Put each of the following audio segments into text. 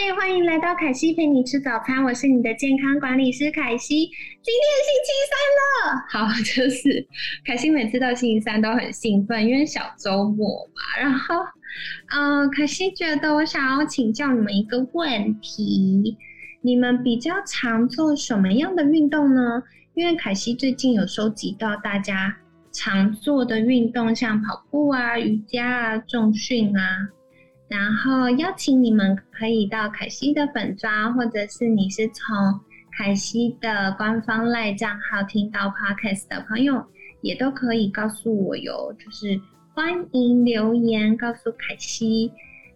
嗨，欢迎来到凯西陪你吃早餐，我是你的健康管理师凯西。今天星期三了，好，就是凯西每次到星期三都很兴奋，因为小周末嘛。然后，嗯，凯西觉得我想要请教你们一个问题：你们比较常做什么样的运动呢？因为凯西最近有收集到大家常做的运动，像跑步啊、瑜伽啊、重训啊。然后邀请你们可以到凯西的粉砖，或者是你是从凯西的官方赖账号听到 podcast 的朋友，也都可以告诉我哟。就是欢迎留言告诉凯西，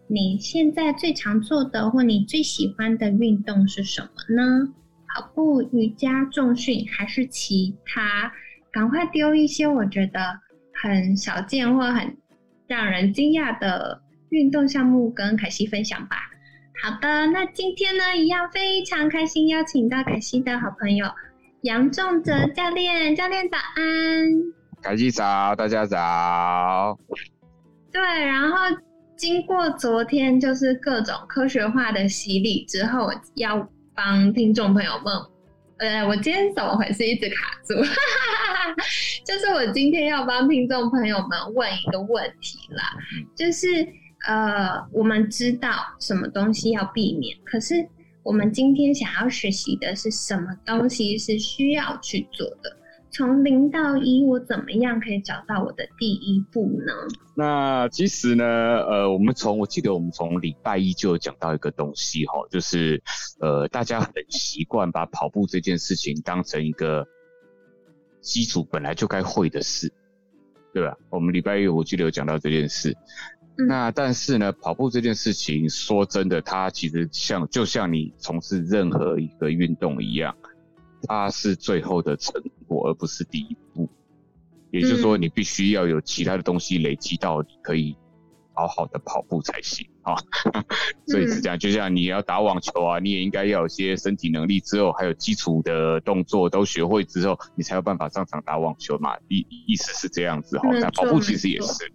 你现在最常做的或你最喜欢的运动是什么呢？跑步、瑜伽、重训还是其他？赶快丢一些我觉得很少见或很让人惊讶的。运动项目跟凯西分享吧。好的，那今天呢，一样非常开心，邀请到凯西的好朋友杨仲哲教练。教练早安，凯西早，大家早。对，然后经过昨天就是各种科学化的洗礼之后，要帮听众朋友们，呃，我今天怎么回事？一直卡住，就是我今天要帮听众朋友们问一个问题啦，就是。呃，我们知道什么东西要避免，可是我们今天想要学习的是什么东西是需要去做的？从零到一，我怎么样可以找到我的第一步呢？那其实呢，呃，我们从我记得我们从礼拜一就有讲到一个东西哈，就是呃，大家很习惯把跑步这件事情当成一个基础本来就该会的事，对吧？我们礼拜一我记得有讲到这件事。那但是呢，跑步这件事情，说真的，它其实像就像你从事任何一个运动一样，它是最后的成果，而不是第一步。也就是说，你必须要有其他的东西累积到，你可以好好的跑步才行啊。所以是这样，就像你要打网球啊，你也应该要有些身体能力之后，还有基础的动作都学会之后，你才有办法上场打网球嘛。意意思是这样子哈。那跑步其实也是。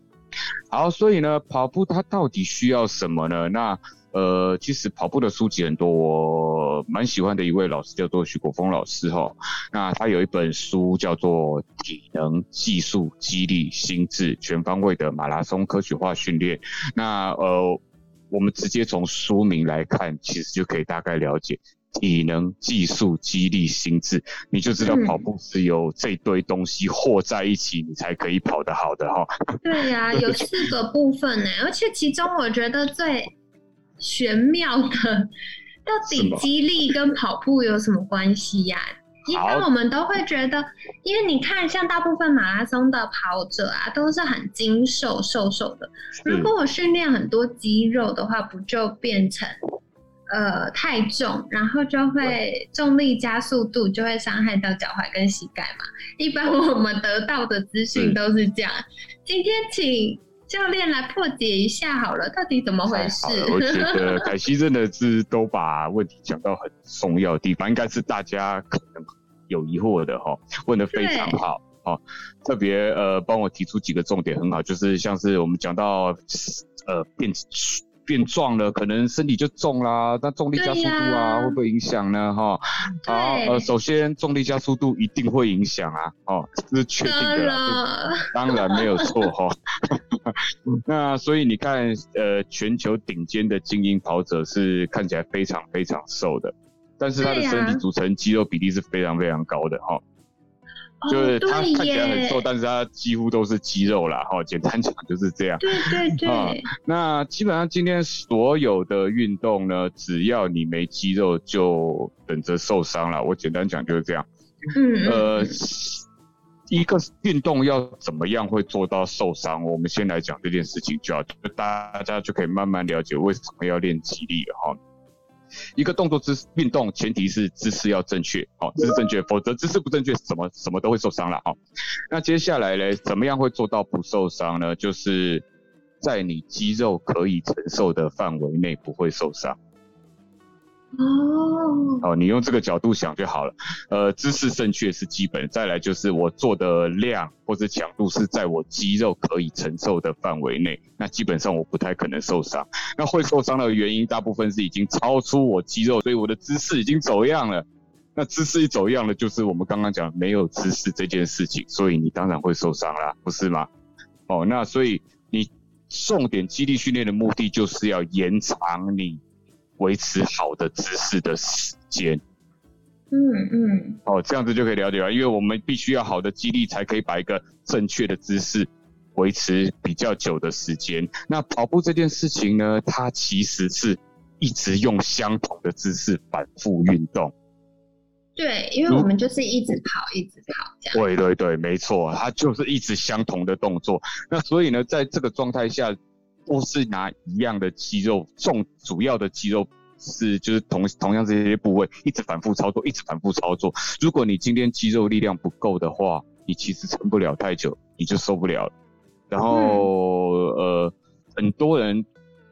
好，所以呢，跑步它到底需要什么呢？那呃，其实跑步的书籍很多，我蛮喜欢的一位老师叫做徐国峰老师哈。那他有一本书叫做《体能、技术、激励、心智全方位的马拉松科学化训练》。那呃，我们直接从书名来看，其实就可以大概了解。体能、技术、激励、心智，你就知道跑步是由这堆东西和在一起，你才可以跑得好的哈。对呀，有四个部分呢，而且其中我觉得最玄妙的，到底激励跟跑步有什么关系呀？一般我们都会觉得，因为你看，像大部分马拉松的跑者啊，都是很精瘦、瘦瘦的。如果我训练很多肌肉的话，不就变成？呃，太重，然后就会重力加速度就会伤害到脚踝跟膝盖嘛。一般我们得到的资讯都是这样。今天请教练来破解一下好了，到底怎么回事？我觉得凯 西真的是都把问题讲到很重要的地方，应该是大家可能有疑惑的哈，问的非常好，哦，特别呃帮我提出几个重点很好，就是像是我们讲到呃变。变壮了，可能身体就重啦。那重力加速度啊，会不会影响呢？哈，好，呃，首先重力加速度一定会影响啊，哦，这是确定的啦，当然没有错哈。那所以你看，呃，全球顶尖的精英跑者是看起来非常非常瘦的，但是他的身体组成肌肉比例是非常非常高的哈。就是他看起来很瘦，但是他几乎都是肌肉啦。哈，简单讲就是这样。对对 对。那基本上今天所有的运动呢，只要你没肌肉，就等着受伤了。我简单讲就是这样。嗯。呃，一个运动要怎么样会做到受伤？我们先来讲这件事情，就要大家就可以慢慢了解为什么要练肌力了哈。一个动作姿运动前提是姿势要正确，哦，姿势正确，否则姿势不正确，什么什么都会受伤了，哦。那接下来呢，怎么样会做到不受伤呢？就是在你肌肉可以承受的范围内不会受伤。哦哦，你用这个角度想就好了。呃，姿势正确是基本，再来就是我做的量或者强度是在我肌肉可以承受的范围内，那基本上我不太可能受伤。那会受伤的原因，大部分是已经超出我肌肉，所以我的姿势已经走样了。那姿势一走样了，就是我们刚刚讲没有姿势这件事情，所以你当然会受伤啦，不是吗？哦，那所以你重点肌力训练的目的就是要延长你。维持好的姿势的时间，嗯嗯，哦，这样子就可以了解了。因为我们必须要好的肌力，才可以把一个正确的姿势维持比较久的时间。那跑步这件事情呢，它其实是一直用相同的姿势反复运动。对，因为我们就是一直跑，一直跑这样。对对对，没错，它就是一直相同的动作。那所以呢，在这个状态下。都是拿一样的肌肉，重主要的肌肉是就是同同样这些部位，一直反复操作，一直反复操作。如果你今天肌肉力量不够的话，你其实撑不了太久，你就受不了了。然后呃，很多人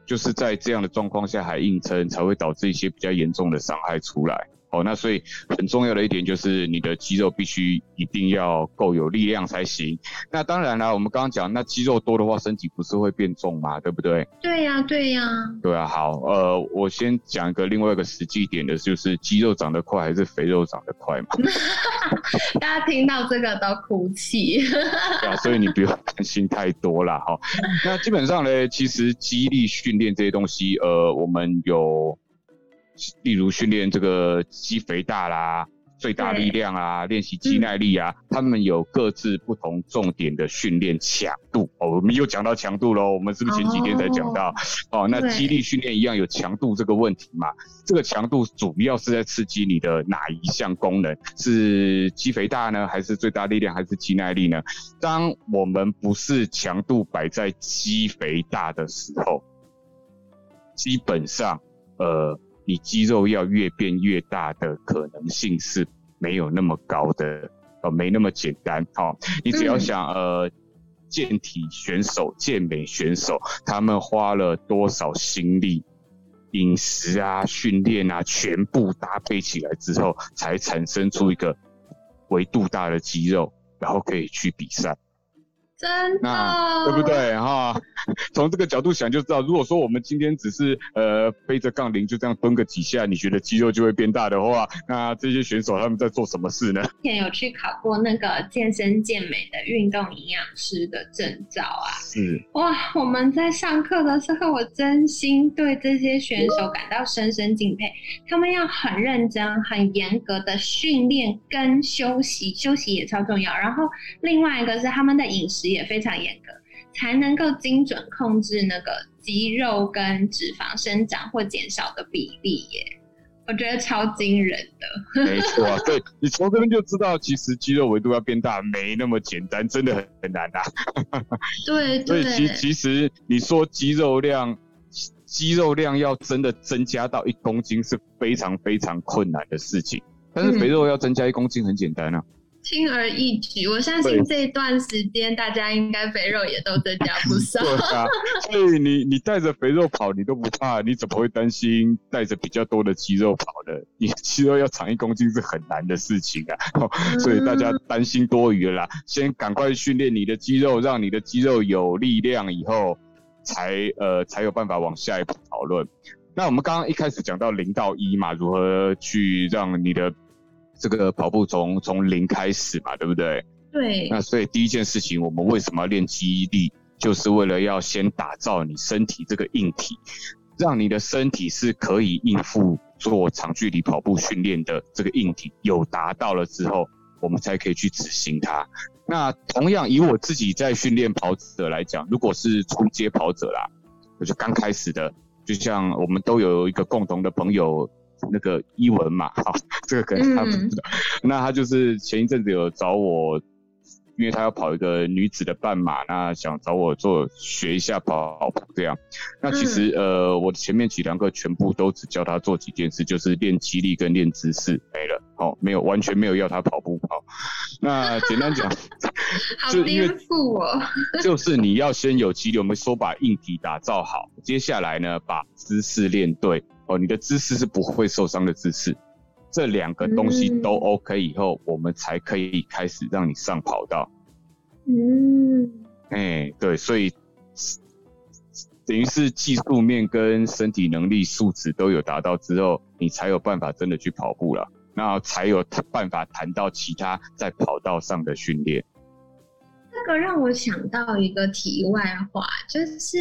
就是在这样的状况下还硬撑，才会导致一些比较严重的伤害出来。哦，那所以很重要的一点就是你的肌肉必须一定要够有力量才行。那当然了，我们刚刚讲，那肌肉多的话，身体不是会变重嘛？对不对？对呀，对呀。对啊，好，呃，我先讲一个另外一个实际点的，就是肌肉长得快还是肥肉长得快嘛？大家听到这个都哭泣。对啊，所以你不用担心太多了哈。那基本上呢，其实肌力训练这些东西，呃，我们有。例如训练这个肌肥大啦、最大力量啊、练习肌耐力啊，他们有各自不同重点的训练强度。哦，我们又讲到强度喽。我们是不是前几天才讲到？哦，那肌力训练一样有强度这个问题嘛？这个强度主要是在刺激你的哪一项功能？是肌肥大呢，还是最大力量，还是肌耐力呢？当我们不是强度摆在肌肥大的时候，基本上，呃。你肌肉要越变越大的可能性是没有那么高的，呃，没那么简单。好，你只要想，呃，健体选手、健美选手，他们花了多少心力、饮食啊、训练啊，全部搭配起来之后，才产生出一个维度大的肌肉，然后可以去比赛。真的，对不对哈？从这个角度想就知道，如果说我们今天只是呃背着杠铃就这样蹲个几下，你觉得肌肉就会变大的话，那这些选手他们在做什么事呢？之前有去考过那个健身健美的运动营养师的证照啊。是哇，我们在上课的时候，我真心对这些选手感到深深敬佩。他们要很认真、很严格的训练跟休息，休息也超重要。然后另外一个是他们的饮食。也非常严格，才能够精准控制那个肌肉跟脂肪生长或减少的比例耶，我觉得超惊人的。没错，对你从这边就知道，其实肌肉维度要变大没那么简单，真的很很难啊。对，所以其其实你说肌肉量，肌肉量要真的增加到一公斤是非常非常困难的事情，但是肥肉要增加一公斤很简单啊。轻而易举，我相信这段时间大家应该肥肉也都增加不少。对啊，所以你你带着肥肉跑，你都不怕，你怎么会担心带着比较多的肌肉跑呢？你肌肉要长一公斤是很难的事情啊，所以大家担心多余了啦。先赶快训练你的肌肉，让你的肌肉有力量以后，才呃才有办法往下一步讨论。那我们刚刚一开始讲到零到一嘛，如何去让你的这个跑步从从零开始嘛，对不对？对。那所以第一件事情，我们为什么要练记忆力？就是为了要先打造你身体这个硬体，让你的身体是可以应付做长距离跑步训练的这个硬体。有达到了之后，我们才可以去执行它。那同样以我自己在训练跑者来讲，如果是初阶跑者啦，就刚开始的，就像我们都有一个共同的朋友。那个伊文嘛，好，这个可能他不知道。那他就是前一阵子有找我因为他要跑一个女子的半马，那想找我做学一下跑步这样。那其实呃，我前面几堂课全部都只教他做几件事，就是练肌力跟练姿势，没了。哦，没有，完全没有要他跑步跑。那简单讲，好颠覆哦。就是你要先有肌力，我们说把硬体打造好，接下来呢，把姿势练对。哦，你的姿势是不会受伤的姿势，这两个东西都 OK 以后，我们才可以开始让你上跑道。嗯，哎，对，所以等于是技术面跟身体能力素质都有达到之后，你才有办法真的去跑步了。那才有办法谈到其他在跑道上的训练。这个让我想到一个题外话，就是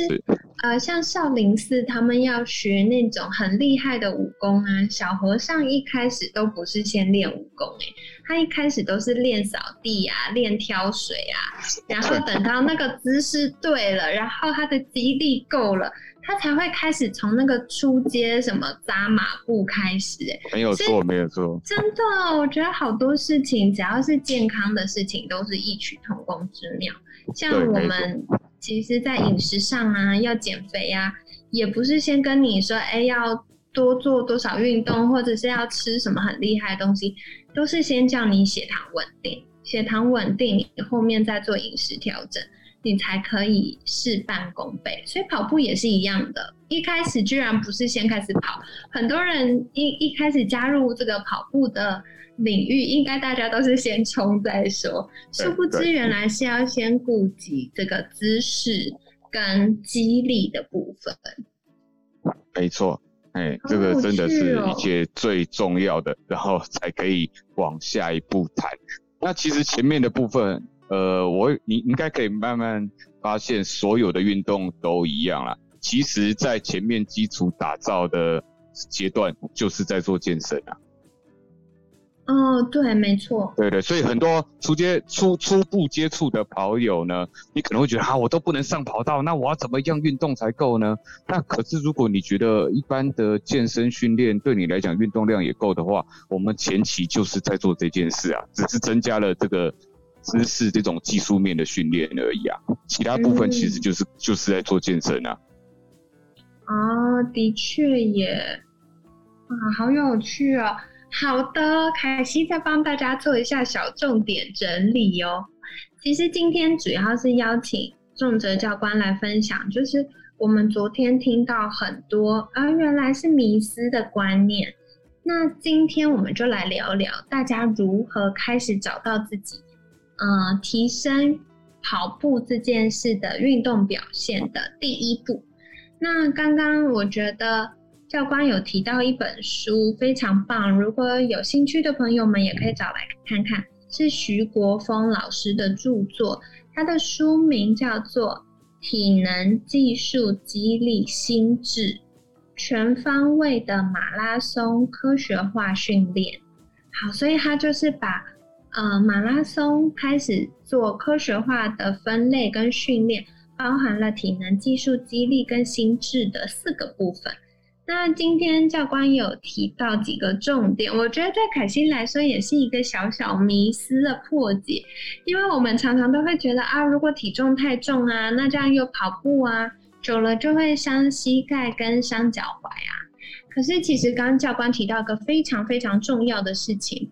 呃，像少林寺他们要学那种很厉害的武功啊，小和尚一开始都不是先练武功，哎，他一开始都是练扫地啊，练挑水啊，然后等到那个姿势对了，然后他的肌力够了。他才会开始从那个出街什么扎马步开始，哎，没有错，没有错，真的，我觉得好多事情只要是健康的事情，都是异曲同工之妙。像我们其实，在饮食上啊，要减肥啊，也不是先跟你说，哎，要多做多少运动，或者是要吃什么很厉害的东西，都是先叫你血糖稳定，血糖稳定，你后面再做饮食调整。你才可以事半功倍，所以跑步也是一样的。一开始居然不是先开始跑，很多人一一开始加入这个跑步的领域，应该大家都是先冲再说，殊不知原来是要先顾及这个姿势跟肌力的部分。没错，哎，这个真的是一切最重要的，然后才可以往下一步谈。那其实前面的部分。呃，我你应该可以慢慢发现，所有的运动都一样啦。其实，在前面基础打造的阶段，就是在做健身啊。哦，对，没错。对对，所以很多初接初初步接触的跑友呢，你可能会觉得啊，我都不能上跑道，那我要怎么样运动才够呢？那可是如果你觉得一般的健身训练对你来讲运动量也够的话，我们前期就是在做这件事啊，只是增加了这个。只是这种技术面的训练而已啊，其他部分其实就是就是在做健身啊。哦，的确耶，啊，好有趣哦。好的，凯西再帮大家做一下小重点整理哦。其实今天主要是邀请仲哲教官来分享，就是我们昨天听到很多啊，原来是迷思的观念。那今天我们就来聊聊，大家如何开始找到自己。呃，提升跑步这件事的运动表现的第一步。那刚刚我觉得教官有提到一本书非常棒，如果有兴趣的朋友们也可以找来看看，是徐国峰老师的著作，他的书名叫做《体能技术激励心智：全方位的马拉松科学化训练》。好，所以他就是把。呃，马拉松开始做科学化的分类跟训练，包含了体能、技术、激励跟心智的四个部分。那今天教官有提到几个重点，我觉得对凯欣来说也是一个小小迷思的破解，因为我们常常都会觉得啊，如果体重太重啊，那这样又跑步啊，久了就会伤膝盖跟伤脚踝啊。可是其实刚刚教官提到一个非常非常重要的事情。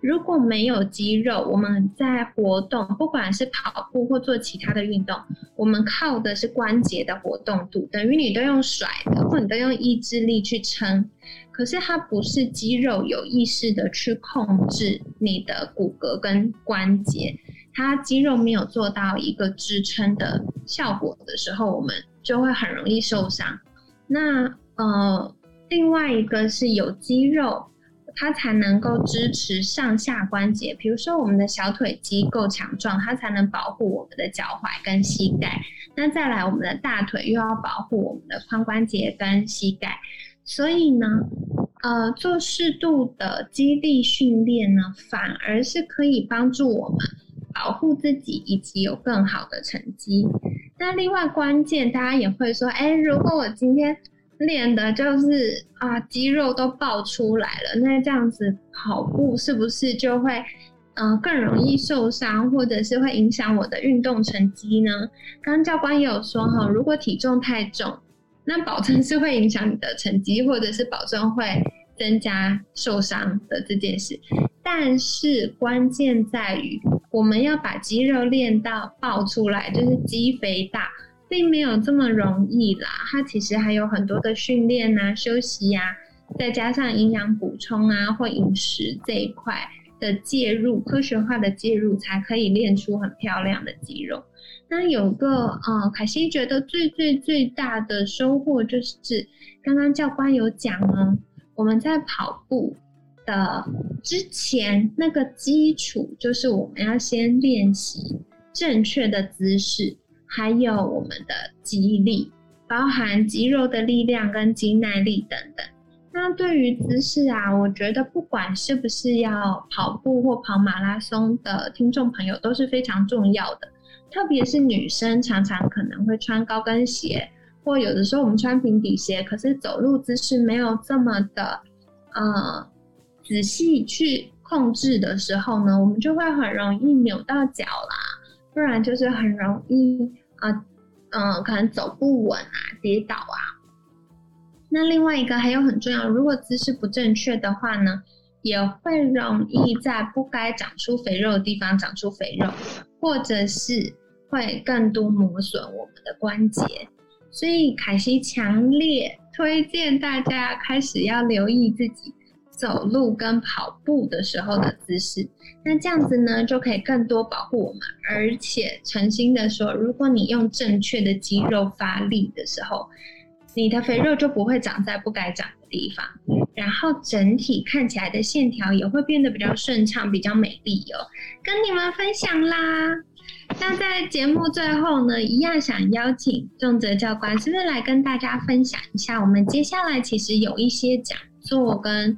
如果没有肌肉，我们在活动，不管是跑步或做其他的运动，我们靠的是关节的活动度，等于你都用甩的，或你都用意志力去撑。可是它不是肌肉有意识的去控制你的骨骼跟关节，它肌肉没有做到一个支撑的效果的时候，我们就会很容易受伤。那呃，另外一个是有肌肉。它才能够支持上下关节，比如说我们的小腿肌够强壮，它才能保护我们的脚踝跟膝盖。那再来，我们的大腿又要保护我们的髋关节跟膝盖。所以呢，呃，做适度的肌力训练呢，反而是可以帮助我们保护自己以及有更好的成绩。那另外关键，大家也会说，哎，如果我今天。练的就是啊，肌肉都爆出来了。那这样子跑步是不是就会嗯更容易受伤，或者是会影响我的运动成绩呢？刚教官也有说哈，如果体重太重，那保证是会影响你的成绩，或者是保证会增加受伤的这件事。但是关键在于，我们要把肌肉练到爆出来，就是肌肥大，并没有这么容易啦。它其实还有很多的训练啊、休息呀，再加上营养补充啊或饮食这一块的介入，科学化的介入，才可以练出很漂亮的肌肉。那有个呃，凯西觉得最最最大的收获就是，刚刚教官有讲呢，我们在跑步的之前那个基础，就是我们要先练习正确的姿势，还有我们的肌力，包含肌肉的力量跟肌耐力等等。那对于姿势啊，我觉得不管是不是要跑步或跑马拉松的听众朋友，都是非常重要的。特别是女生常常可能会穿高跟鞋，或有的时候我们穿平底鞋，可是走路姿势没有这么的呃仔细去控制的时候呢，我们就会很容易扭到脚啦，不然就是很容易啊嗯可能走不稳啊跌倒啊。那另外一个还有很重要，如果姿势不正确的话呢？也会容易在不该长出肥肉的地方长出肥肉，或者是会更多磨损我们的关节。所以凯西强烈推荐大家开始要留意自己走路跟跑步的时候的姿势。那这样子呢，就可以更多保护我们。而且诚心的说，如果你用正确的肌肉发力的时候，你的肥肉就不会长在不该长的地方。然后整体看起来的线条也会变得比较顺畅、比较美丽哦，跟你们分享啦。那在节目最后呢，一样想邀请仲泽教官，是不是来跟大家分享一下？我们接下来其实有一些讲座跟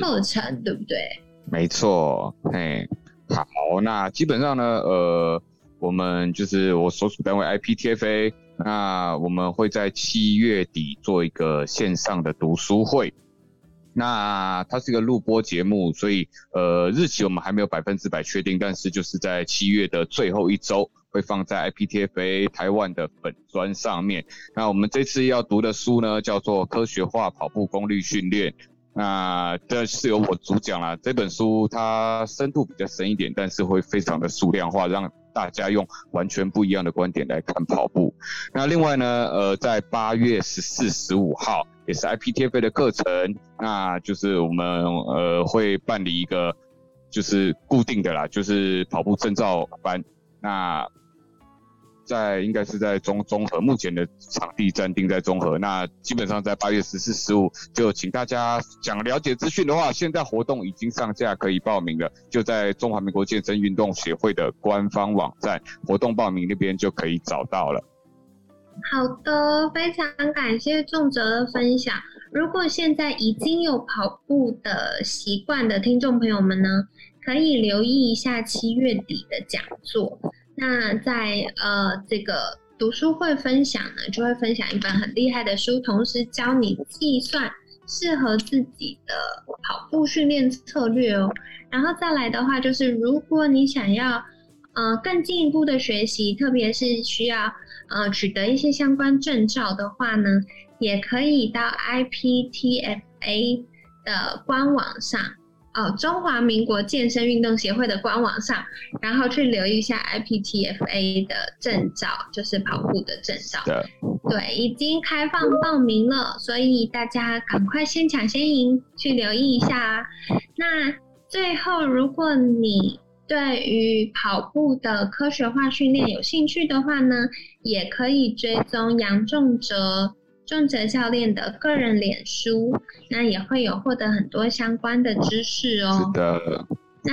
课程，对不对？没错，嘿，好，那基本上呢，呃，我们就是我所属单位 IPTFA，那我们会在七月底做一个线上的读书会。那它是一个录播节目，所以呃日期我们还没有百分之百确定，但是就是在七月的最后一周会放在 IPTFA 台湾的粉砖上面。那我们这次要读的书呢，叫做《科学化跑步功率训练》。那这是由我主讲啦，这本书它深度比较深一点，但是会非常的数量化，让大家用完全不一样的观点来看跑步。那另外呢，呃，在八月十四、十五号。也是 IPTFA 的课程，那就是我们呃会办理一个就是固定的啦，就是跑步证照班。那在应该是在中中和，目前的场地暂定在中和。那基本上在八月十四、十五，就请大家想了解资讯的话，现在活动已经上架，可以报名了，就在中华民国健身运动协会的官方网站活动报名那边就可以找到了。好的，非常感谢仲哲的分享。如果现在已经有跑步的习惯的听众朋友们呢，可以留意一下七月底的讲座。那在呃这个读书会分享呢，就会分享一本很厉害的书，同时教你计算适合自己的跑步训练策略哦。然后再来的话，就是如果你想要呃更进一步的学习，特别是需要。呃，取得一些相关证照的话呢，也可以到 IPTFA 的官网上，哦，中华民国健身运动协会的官网上，然后去留意一下 IPTFA 的证照，就是跑步的证照。对，已经开放报名了，所以大家赶快先抢先赢，去留意一下。啊那最后，如果你对于跑步的科学化训练有兴趣的话呢，也可以追踪杨仲哲仲哲教练的个人脸书，那也会有获得很多相关的知识哦。是的，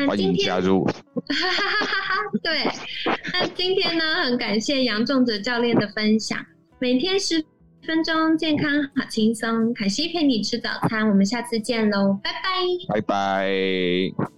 欢迎加 入。哈哈哈哈对，那今天呢，很感谢杨仲哲教练的分享，每天十分钟健康好轻松，凯西陪你吃早餐，我们下次见喽，拜拜，拜拜。